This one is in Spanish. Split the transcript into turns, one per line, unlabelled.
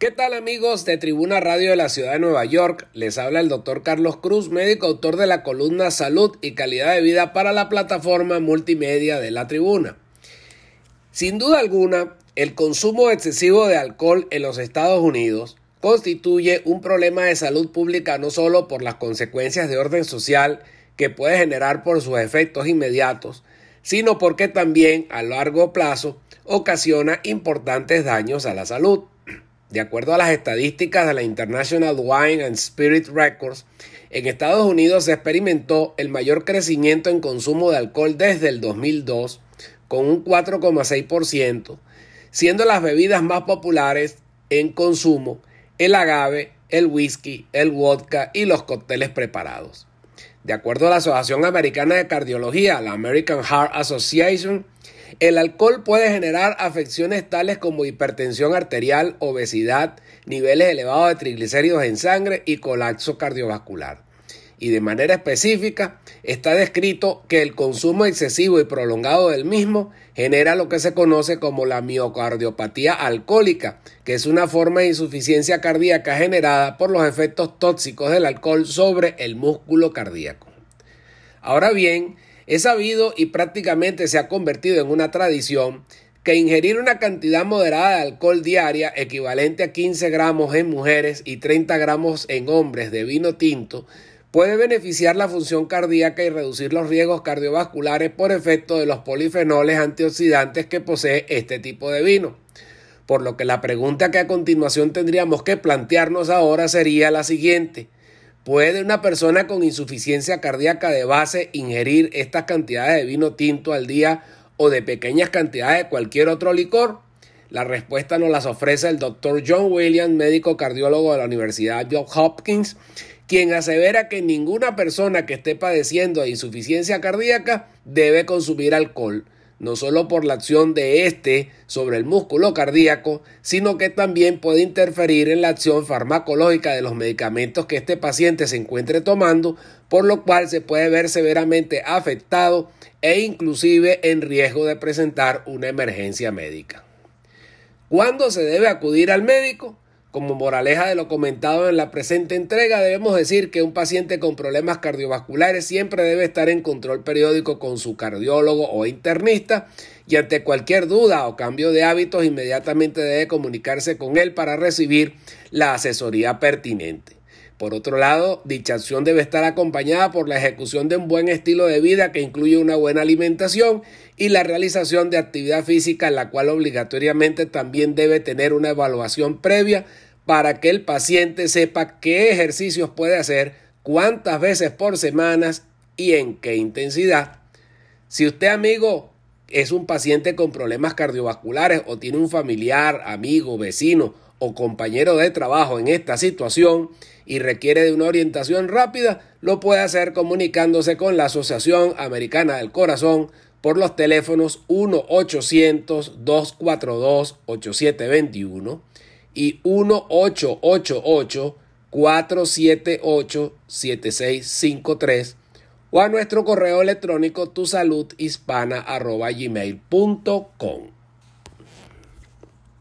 ¿Qué tal amigos de Tribuna Radio de la Ciudad de Nueva York? Les habla el doctor Carlos Cruz, médico autor de la columna Salud y Calidad de Vida para la plataforma multimedia de la Tribuna. Sin duda alguna, el consumo excesivo de alcohol en los Estados Unidos constituye un problema de salud pública no solo por las consecuencias de orden social que puede generar por sus efectos inmediatos, sino porque también a largo plazo ocasiona importantes daños a la salud. De acuerdo a las estadísticas de la International Wine and Spirit Records, en Estados Unidos se experimentó el mayor crecimiento en consumo de alcohol desde el 2002, con un 4,6%, siendo las bebidas más populares en consumo el agave, el whisky, el vodka y los cócteles preparados. De acuerdo a la Asociación Americana de Cardiología, la American Heart Association, el alcohol puede generar afecciones tales como hipertensión arterial, obesidad, niveles elevados de triglicéridos en sangre y colapso cardiovascular. Y de manera específica está descrito que el consumo excesivo y prolongado del mismo genera lo que se conoce como la miocardiopatía alcohólica, que es una forma de insuficiencia cardíaca generada por los efectos tóxicos del alcohol sobre el músculo cardíaco. Ahora bien, es sabido y prácticamente se ha convertido en una tradición que ingerir una cantidad moderada de alcohol diaria equivalente a 15 gramos en mujeres y 30 gramos en hombres de vino tinto puede beneficiar la función cardíaca y reducir los riesgos cardiovasculares por efecto de los polifenoles antioxidantes que posee este tipo de vino. Por lo que la pregunta que a continuación tendríamos que plantearnos ahora sería la siguiente. ¿Puede una persona con insuficiencia cardíaca de base ingerir estas cantidades de vino tinto al día o de pequeñas cantidades de cualquier otro licor? La respuesta nos las ofrece el doctor John Williams, médico cardiólogo de la Universidad Johns Hopkins, quien asevera que ninguna persona que esté padeciendo de insuficiencia cardíaca debe consumir alcohol no solo por la acción de este sobre el músculo cardíaco, sino que también puede interferir en la acción farmacológica de los medicamentos que este paciente se encuentre tomando, por lo cual se puede ver severamente afectado e inclusive en riesgo de presentar una emergencia médica. ¿Cuándo se debe acudir al médico? Como moraleja de lo comentado en la presente entrega, debemos decir que un paciente con problemas cardiovasculares siempre debe estar en control periódico con su cardiólogo o internista y ante cualquier duda o cambio de hábitos inmediatamente debe comunicarse con él para recibir la asesoría pertinente. Por otro lado, dicha acción debe estar acompañada por la ejecución de un buen estilo de vida que incluye una buena alimentación y la realización de actividad física la cual obligatoriamente también debe tener una evaluación previa para que el paciente sepa qué ejercicios puede hacer, cuántas veces por semana y en qué intensidad. Si usted, amigo, es un paciente con problemas cardiovasculares o tiene un familiar, amigo, vecino o compañero de trabajo en esta situación y requiere de una orientación rápida, lo puede hacer comunicándose con la Asociación Americana del Corazón por los teléfonos 1-800-242-8721 y 1-888-478-7653 o a nuestro correo electrónico tusaludhispana.gmail.com.